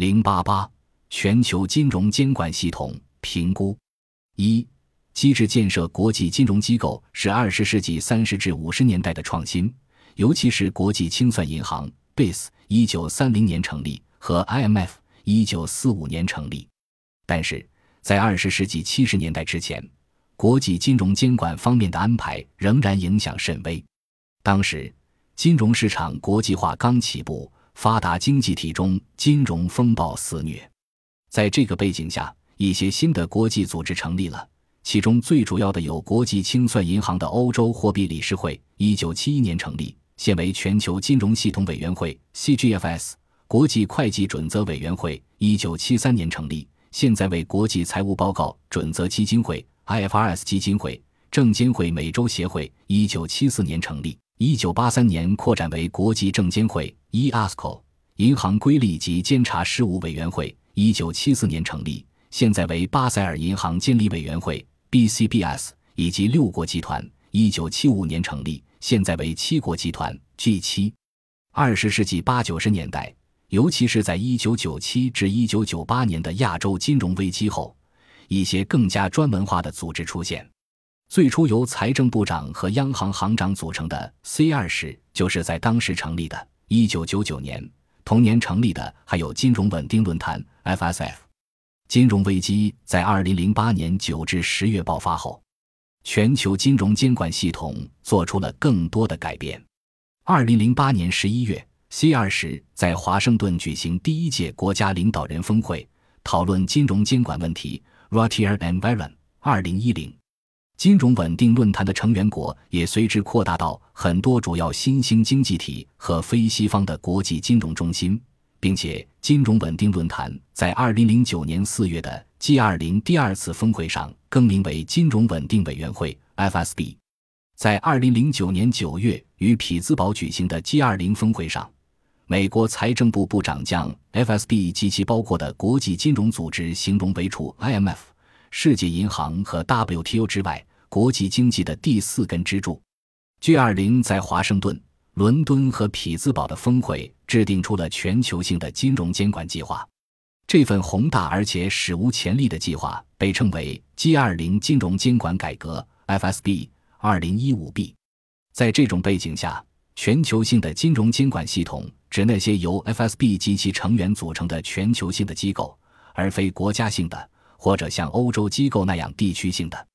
零八八全球金融监管系统评估一机制建设国际金融机构是二十世纪三十至五十年代的创新，尤其是国际清算银行 （BIS） 一九三零年成立和 IMF 一九四五年成立。但是在二十世纪七十年代之前，国际金融监管方面的安排仍然影响甚微。当时，金融市场国际化刚起步，发达经济体中金融风暴肆虐。在这个背景下，一些新的国际组织成立了，其中最主要的有国际清算银行的欧洲货币理事会，一九七一年成立，现为全球金融系统委员会 （CGFS）；国际会计准则委员会，一九七三年成立，现在为国际财务报告准则基金会。IFRS 基金会证监会美洲协会一九七四年成立，一九八三年扩展为国际证监会 （EASCO）。银行规例及监察事务委员会一九七四年成立，现在为巴塞尔银行监理委员会 （BCBS）。以及六国集团一九七五年成立，现在为七国集团 （G7）。二十世纪八九十年代，尤其是在一九九七至一九九八年的亚洲金融危机后。一些更加专门化的组织出现，最初由财政部长和央行行长组成的 C 二十就是在当时成立的。一九九九年，同年成立的还有金融稳定论坛 FSF。金融危机在二零零八年九至十月爆发后，全球金融监管系统做出了更多的改变。二零零八年十一月，C 二十在华盛顿举行第一届国家领导人峰会，讨论金融监管问题。Rotier and Veron，二零一零，金融稳定论坛的成员国也随之扩大到很多主要新兴经济体和非西方的国际金融中心，并且金融稳定论坛在二零零九年四月的 G 二零第二次峰会上更名为金融稳定委员会 （FSB）。在二零零九年九月于匹兹堡举行的 G 二零峰会上。美国财政部部长将 FSB 及其包括的国际金融组织形容为除 IMF、世界银行和 WTO 之外，国际经济的第四根支柱。G20 在华盛顿、伦敦和匹兹堡的峰会制定出了全球性的金融监管计划。这份宏大而且史无前例的计划被称为 G20 金融监管改革 （FSB 2015B）。在这种背景下，全球性的金融监管系统指那些由 FSB 及其成员组成的全球性的机构，而非国家性的或者像欧洲机构那样地区性的。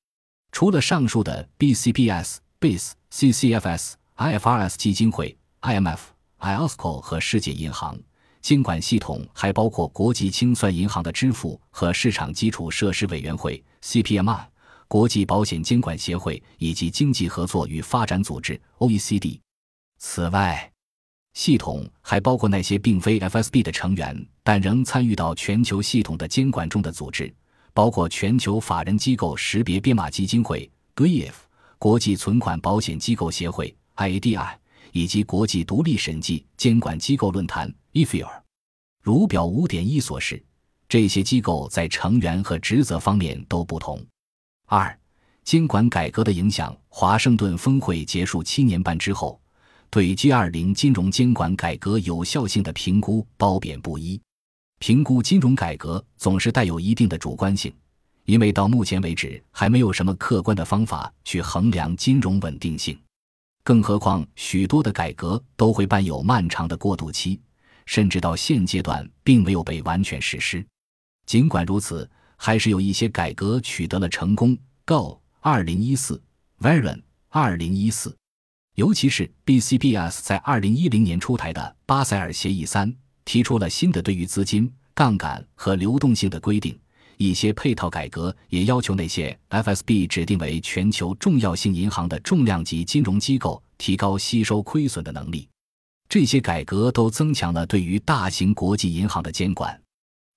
除了上述的 BCBS、BIS、CCFS、IFRS 基金会、IMF、IOSCO 和世界银行，监管系统还包括国际清算银行的支付和市场基础设施委员会 CPMI、国际保险监管协会以及经济合作与发展组织 OECD。此外，系统还包括那些并非 FSB 的成员但仍参与到全球系统的监管中的组织，包括全球法人机构识别编码基金会 （GIF）、国际存款保险机构协会 （IADI） 以及国际独立审计监管机构论坛 （IFIR）。如表五点一所示，这些机构在成员和职责方面都不同。二、监管改革的影响。华盛顿峰会结束七年半之后。对 G20 金融监管改革有效性的评估褒贬不一。评估金融改革总是带有一定的主观性，因为到目前为止还没有什么客观的方法去衡量金融稳定性。更何况，许多的改革都会伴有漫长的过渡期，甚至到现阶段并没有被完全实施。尽管如此，还是有一些改革取得了成功。Go 二零一四，Veron 二零一四。尤其是 BCBS 在二零一零年出台的巴塞尔协议三提出了新的对于资金、杠杆和流动性的规定。一些配套改革也要求那些 FSB 指定为全球重要性银行的重量级金融机构提高吸收亏损的能力。这些改革都增强了对于大型国际银行的监管。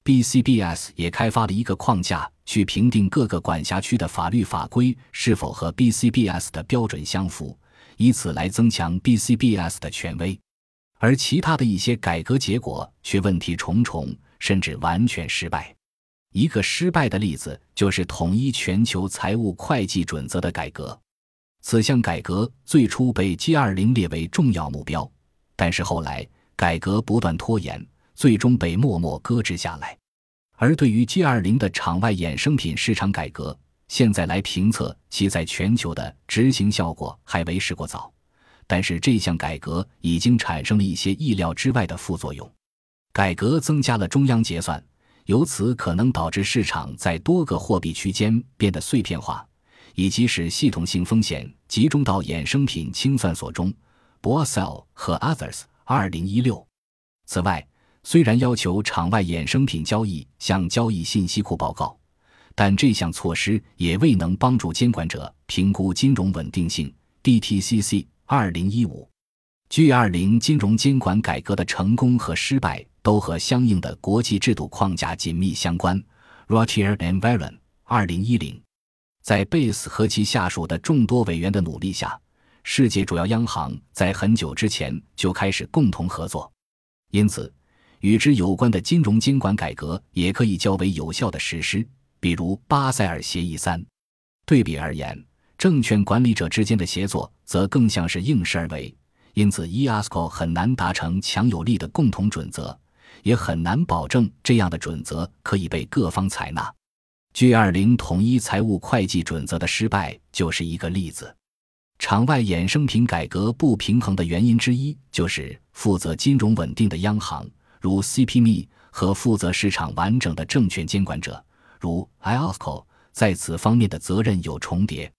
BCBS 也开发了一个框架，去评定各个管辖区的法律法规是否和 BCBS 的标准相符。以此来增强 BCBS 的权威，而其他的一些改革结果却问题重重，甚至完全失败。一个失败的例子就是统一全球财务会计准则的改革。此项改革最初被 G20 列为重要目标，但是后来改革不断拖延，最终被默默搁置下来。而对于 G20 的场外衍生品市场改革，现在来评测其在全球的执行效果还为时过早。但是这项改革已经产生了一些意料之外的副作用。改革增加了中央结算，由此可能导致市场在多个货币区间变得碎片化，以及使系统性风险集中到衍生品清算所中 （Bosell 和 Others）。二零一六。此外，虽然要求场外衍生品交易向交易信息库报告，但这项措施也未能帮助监管者评估金融稳定性 （DTCC）。二零一五，G 二零金融监管改革的成功和失败都和相应的国际制度框架紧密相关。Rotier and Veron，二零一零，在贝斯和其下属的众多委员的努力下，世界主要央行在很久之前就开始共同合作，因此与之有关的金融监管改革也可以较为有效的实施，比如巴塞尔协议三。对比而言。证券管理者之间的协作则更像是应势而为，因此 EASCO 很难达成强有力的共同准则，也很难保证这样的准则可以被各方采纳。G20 统一财务会计准则的失败就是一个例子。场外衍生品改革不平衡的原因之一，就是负责金融稳定的央行，如 CPME 和负责市场完整的证券监管者，如 IOSCO，在此方面的责任有重叠。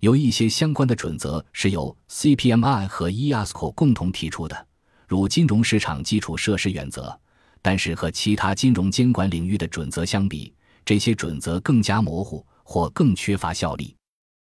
有一些相关的准则是由 CPMI 和 EASCO 共同提出的，如金融市场基础设施原则。但是和其他金融监管领域的准则相比，这些准则更加模糊或更缺乏效力。